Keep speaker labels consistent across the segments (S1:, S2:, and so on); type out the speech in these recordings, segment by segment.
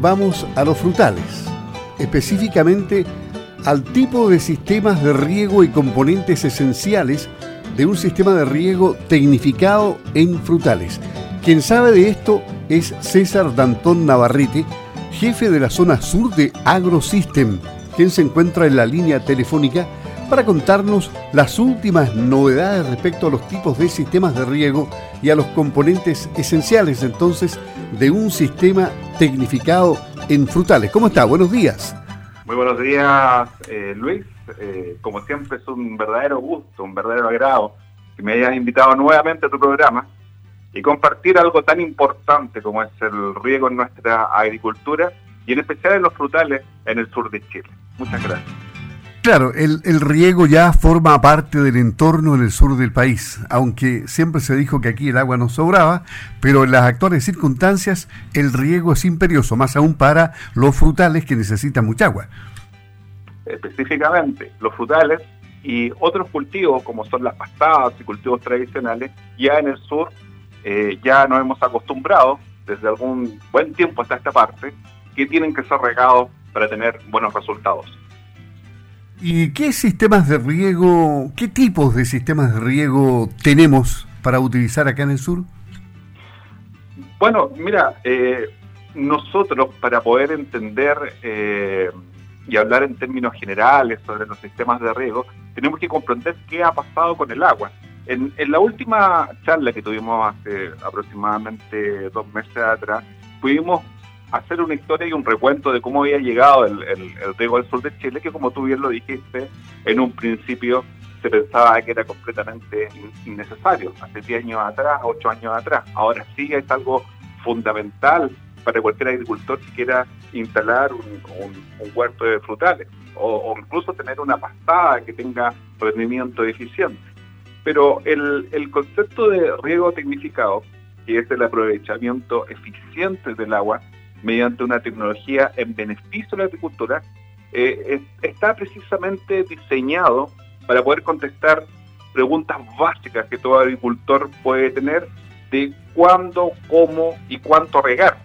S1: vamos a los frutales, específicamente al tipo de sistemas de riego y componentes esenciales de un sistema de riego tecnificado en frutales. Quien sabe de esto es César Dantón Navarrete, jefe de la zona sur de AgroSystem, quien se encuentra en la línea telefónica para contarnos las últimas novedades respecto a los tipos de sistemas de riego y a los componentes esenciales entonces de un sistema tecnificado en frutales. ¿Cómo está? Buenos días.
S2: Muy buenos días, eh, Luis. Eh, como siempre es un verdadero gusto, un verdadero agrado que me hayas invitado nuevamente a tu programa y compartir algo tan importante como es el riego en nuestra agricultura y en especial en los frutales en el sur de Chile. Muchas gracias.
S1: Claro, el, riego ya forma parte del entorno en el sur del país, aunque siempre se dijo que aquí el agua no sobraba, pero en las actuales circunstancias el riego es imperioso, más aún para los frutales que necesitan mucha agua.
S2: Específicamente, los frutales y otros cultivos como son las pastadas y cultivos tradicionales, ya en el sur eh, ya nos hemos acostumbrado desde algún buen tiempo hasta esta parte que tienen que ser regados para tener buenos resultados.
S1: ¿Y qué sistemas de riego, qué tipos de sistemas de riego tenemos para utilizar acá en el sur?
S2: Bueno, mira, eh, nosotros para poder entender eh, y hablar en términos generales sobre los sistemas de riego, tenemos que comprender qué ha pasado con el agua. En, en la última charla que tuvimos hace aproximadamente dos meses atrás, pudimos hacer una historia y un recuento de cómo había llegado el, riego al sur de Chile, que como tú bien lo dijiste, en un principio se pensaba que era completamente innecesario, hace 10 años atrás, 8 años atrás. Ahora sí es algo fundamental para cualquier agricultor que quiera instalar un, huerto de frutales o, o, incluso tener una pastada que tenga rendimiento eficiente. Pero el, el concepto de riego tecnificado, que es el aprovechamiento eficiente del agua, mediante una tecnología en beneficio de la agricultura, eh, está precisamente diseñado para poder contestar preguntas básicas que todo agricultor puede tener de cuándo, cómo y cuánto regar,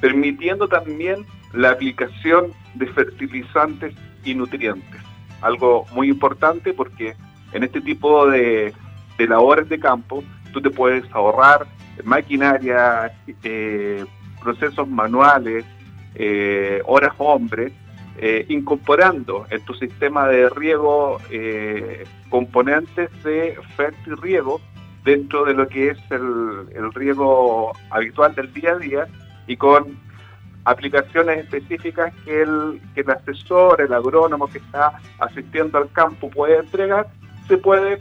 S2: permitiendo también la aplicación de fertilizantes y nutrientes. Algo muy importante porque en este tipo de, de labores de campo tú te puedes ahorrar maquinaria, eh, procesos manuales, eh, horas hombres, eh, incorporando en tu sistema de riego eh, componentes de riego dentro de lo que es el, riego habitual del día a día y con aplicaciones específicas que el, que el asesor, el agrónomo que está asistiendo al campo puede entregar, se puede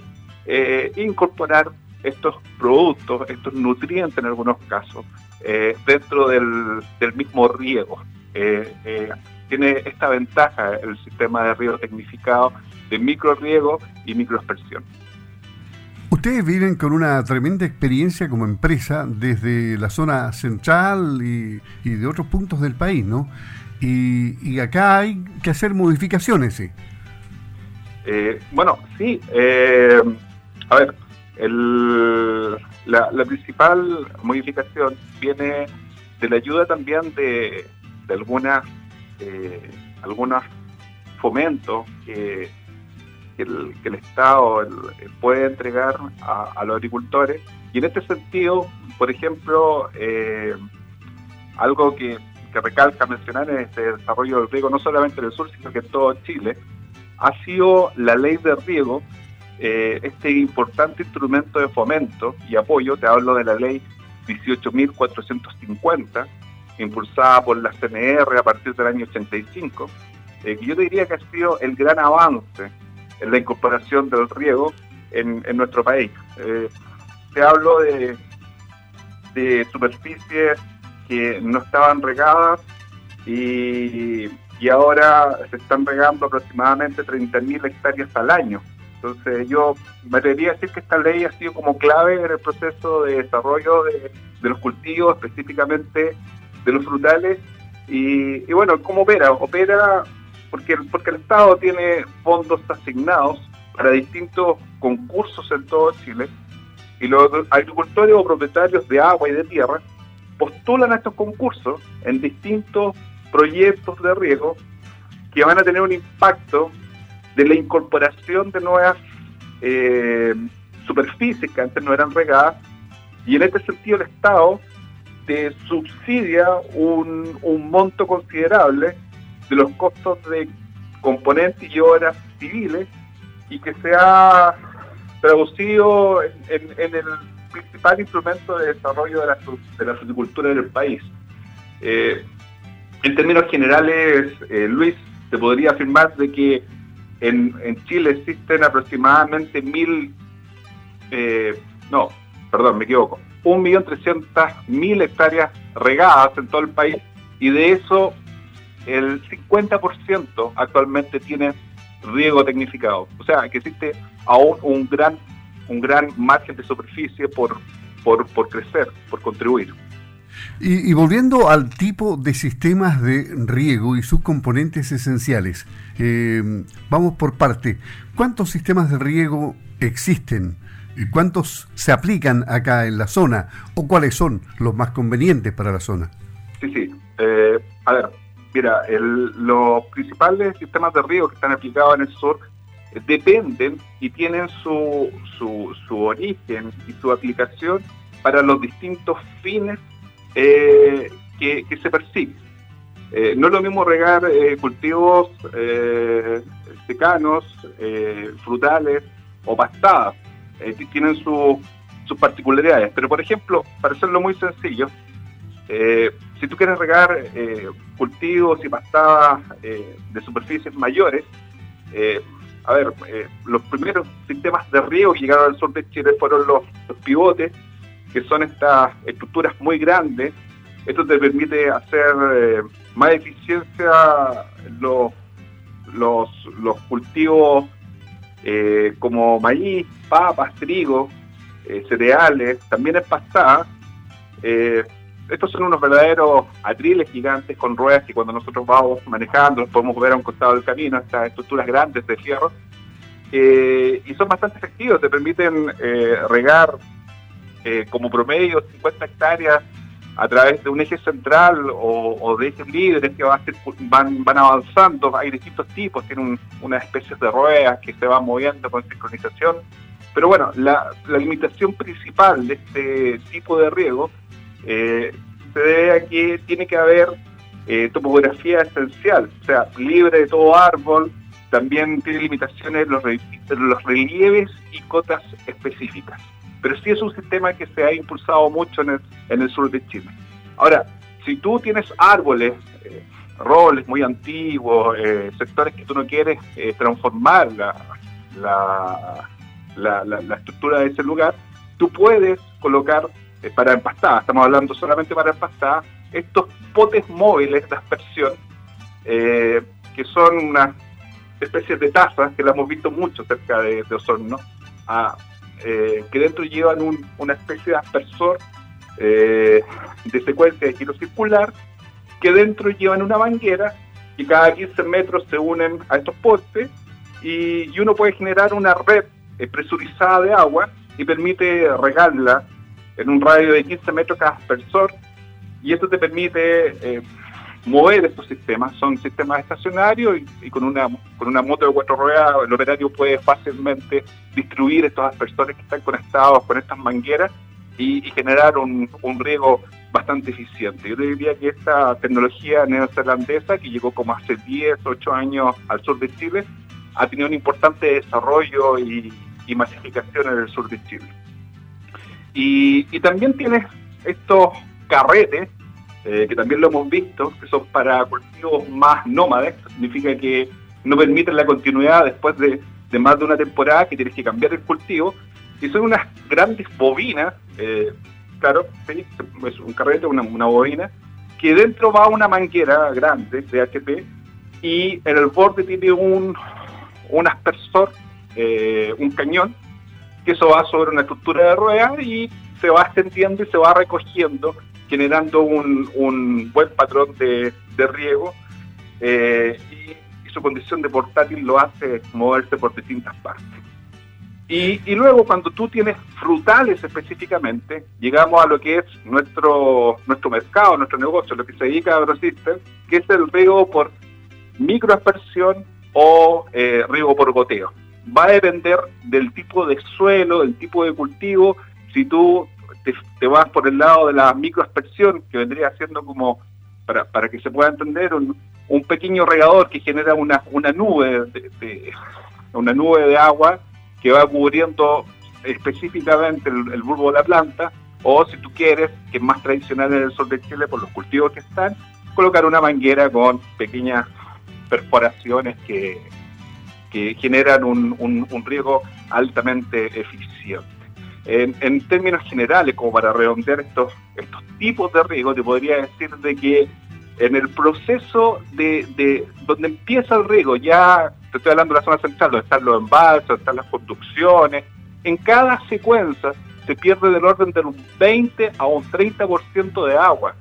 S2: incorporar estos productos, estos nutrientes en algunos casos, eh, dentro del, mismo riego. Eh, eh, tiene esta ventaja el sistema de riego tecnificado de micro riego y microexpresión.
S1: Ustedes viven con una tremenda experiencia como empresa desde la zona central y, de otros puntos del país, ¿no? Y, acá hay que hacer modificaciones, ¿sí?
S2: bueno, sí. a ver, el, la, principal modificación viene de la ayuda también de, de algunas, eh, algunos fomentos que, el, que el Estado puede entregar a, los agricultores. Y en este sentido, por ejemplo, eh, algo que, que, recalca mencionar en este desarrollo del riego, no solamente en el sur, sino que en todo Chile, ha sido la ley de riego eh, este importante instrumento de fomento y apoyo, te hablo de la ley 18.450, impulsada por la CNR a partir del año 85, eh, que yo diría que ha sido el gran avance en la incorporación del riego en, nuestro país. Eh, te hablo de, de superficies que no estaban regadas y, y ahora se están regando aproximadamente 30.000 hectáreas al año. Entonces yo me atrevería a decir que esta ley ha sido como clave en el proceso de desarrollo de, los cultivos, específicamente de los frutales. Y, bueno, ¿cómo opera? Opera porque, porque el Estado tiene fondos asignados para distintos concursos en todo Chile y los agricultores o propietarios de agua y de tierra postulan a estos concursos en distintos proyectos de riego que van a tener un impacto de la incorporación de nuevas eh, superficies que antes no eran regadas y en este sentido el Estado te subsidia un, monto considerable de los costos de componentes y obras civiles y que se ha traducido en, el principal instrumento de desarrollo de la, de en el país. Eh, en términos generales, eh, Luis, se podría afirmar de que en, Chile existen aproximadamente mil, eh, no, perdón, me equivoco, un millón trescientas mil hectáreas regadas en todo el país y de eso el 50% actualmente tiene riego tecnificado. O sea, que existe aún un gran, un gran margen de superficie por, por, por crecer, por contribuir.
S1: Y, volviendo al tipo de sistemas de riego y sus componentes esenciales, eh, vamos por parte. ¿Cuántos sistemas de riego existen? ¿Y cuántos se aplican acá en la zona? ¿O cuáles son los más convenientes para la zona?
S2: Sí, sí. Eh, a ver, mira, los principales sistemas de riego que están aplicados en el sur eh, dependen y tienen su, su, su origen y su aplicación para los distintos fines eh, que, se persigue. Eh, no es lo mismo regar eh, cultivos secanos, frutales o pastadas. tienen sus particularidades. Pero, por ejemplo, para hacerlo muy sencillo, si tú quieres regar cultivos y pastadas de superficies mayores, a ver, los primeros sistemas de riego que llegaron al sur de Chile fueron los pivotes, que son estas estructuras muy grandes. Esto te permite hacer eh, más eficiencia los, los, los cultivos eh, como maíz, papas, trigo, eh, cereales, también es pastada. estos son unos verdaderos atriles gigantes con ruedas que cuando nosotros vamos manejando los podemos ver a un costado del camino, estas estructuras grandes de fierro. y son bastante efectivos, te permiten regar eh, como promedio 50 hectáreas a través de un eje central o, de ejes libres que van, van avanzando. Hay distintos tipos, tienen una especie de ruedas que se van moviendo con sincronización. Pero bueno, la, limitación principal de este tipo de riego eh, se debe a que tiene que haber eh, topografía esencial, o sea, libre de todo árbol, también tiene limitaciones los relieves y cotas específicas pero sí es un sistema que se ha impulsado mucho en el, sur de Chile. Ahora, si tú tienes árboles, eh, roles muy antiguos, eh, sectores que tú no quieres eh, transformar la, la, la, estructura de ese lugar, tú puedes colocar para empastada, estamos hablando solamente para empastada, estos potes móviles de aspersión, que son unas especies de tazas que las hemos visto mucho cerca de, de Osorno, a, eh, que dentro llevan una especie de aspersor eh, de secuencia de giro circular, que dentro llevan una manguera y cada 15 metros se unen a estos postes y, uno puede generar una red eh, presurizada de agua y permite regarla en un radio de 15 metros cada aspersor y esto te permite mover estos sistemas. Son sistemas estacionarios y, con, una, con una moto de cuatro ruedas el operario puede fácilmente distribuir estos aspersores que están conectados con estas mangueras y, generar un, un, riego bastante eficiente. Yo diría que esta tecnología neozelandesa, que llegó como hace 10, 8 años al sur de Chile, ha tenido un importante desarrollo y, masificación en el sur de Chile. Y, y también tiene estos carretes eh, que también lo hemos visto, que son para cultivos más nómades, significa que no permiten la continuidad después de, más de una temporada que tienes que cambiar el cultivo, y son unas grandes bobinas, eh, claro, es un carrete, una, bobina, que dentro va una manguera grande de HP y en el borde tiene un, un aspersor, eh, un cañón, que eso va sobre una estructura de ruedas y se va extendiendo y se va recogiendo generando un, un buen patrón de, de riego eh, y, su condición de portátil lo hace moverse por distintas partes. Y, luego cuando tú tienes frutales específicamente, llegamos a lo que es nuestro nuestro mercado, nuestro negocio, lo que se dedica a AgroSystem, que es el riego por microaspersión o eh, riego por goteo. Va a depender del tipo de suelo, del tipo de cultivo. Si tú te, vas por el lado de la microaspersión, que vendría siendo como, para, para que se pueda entender, un, un pequeño regador que genera una, una nube de, una nube de agua que va cubriendo específicamente el, bulbo de la planta, o si tú quieres, que es más tradicional en el sur de Chile por los cultivos que están, colocar una manguera con pequeñas perforaciones que, que generan un, un, riego altamente eficiente. En, términos generales, como para redondear estos, tipos de riego, te podría decir de que en el proceso de, de donde empieza el riego, ya te estoy hablando de la zona central, donde están los embalses, donde están las conducciones, en cada secuencia se pierde del orden de un 20 a un 30% de agua.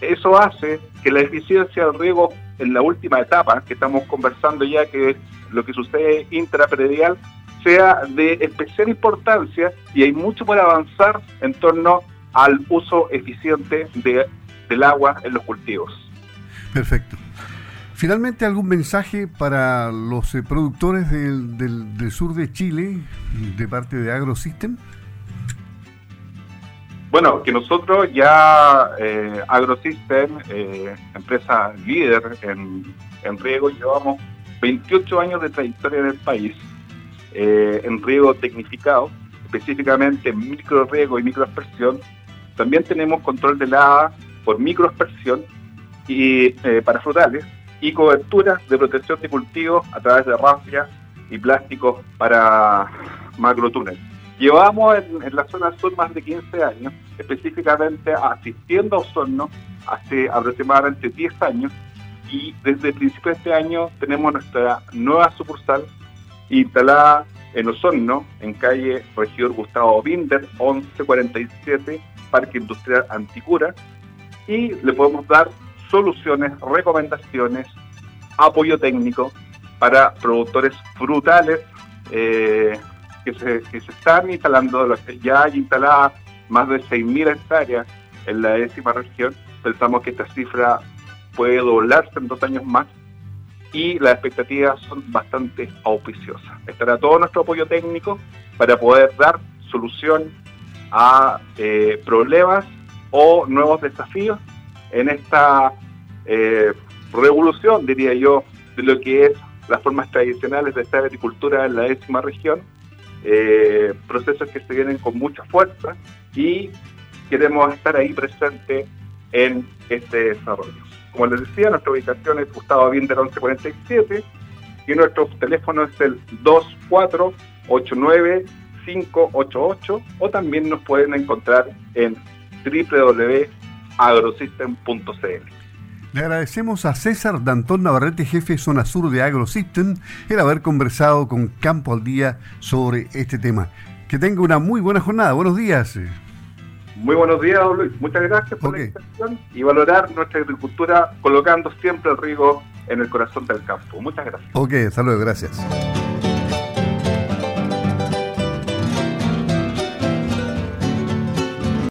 S2: Eso hace que la eficiencia del riego en la última etapa, que estamos conversando ya, que es lo que sucede intrapredial, sea de especial importancia y hay mucho por avanzar en torno al uso eficiente de del agua en los cultivos.
S1: Perfecto. Finalmente, ¿algún mensaje para los eh, productores del, del, sur de Chile de parte de AgroSystem?
S2: Bueno, que nosotros ya, eh, AgroSystem, eh, empresa líder en, en, riego, llevamos 28 años de trayectoria en el país eh, en riego tecnificado, específicamente en micro riego y microaspersión. También tenemos control de la por microaspersión y, eh, para frutales y cobertura de protección de cultivos a través de rafias y plásticos para macrotúneles. Llevamos en, la zona sur más de 15 años, específicamente asistiendo a Osorno hace aproximadamente 10 años y desde el principio de este año tenemos nuestra nueva sucursal instalada en Osorno, en calle Regidor Gustavo Binder, 1147, Parque Industrial Anticura, y le podemos dar soluciones, recomendaciones, apoyo técnico para productores frutales eh, que, se, que se están instalando, ya hay instaladas más de 6.000 hectáreas en la décima región. Pensamos que esta cifra puede doblarse en dos años más y las expectativas son bastante auspiciosas. Estará todo nuestro apoyo técnico para poder dar solución a eh, problemas o nuevos desafíos en esta eh, revolución, diría yo, de lo que es las formas tradicionales de esta agricultura en la décima región, eh, procesos que se vienen con mucha fuerza y queremos estar ahí presente en este desarrollo. Como les decía, nuestra ubicación es Gustavo Binder 1147 y nuestro teléfono es el 2489 588 o también nos pueden encontrar en www.agrosystem.cl.
S1: Le agradecemos a César Dantón Navarrete, jefe zona sur de AgroSystem, el haber conversado con Campo al Día sobre este tema. Que tenga una muy buena jornada. Buenos días.
S2: Muy buenos días, Luis. Muchas gracias por la invitación y valorar nuestra agricultura colocando siempre el riego en el corazón del campo. Muchas gracias.
S1: Ok, luego, gracias.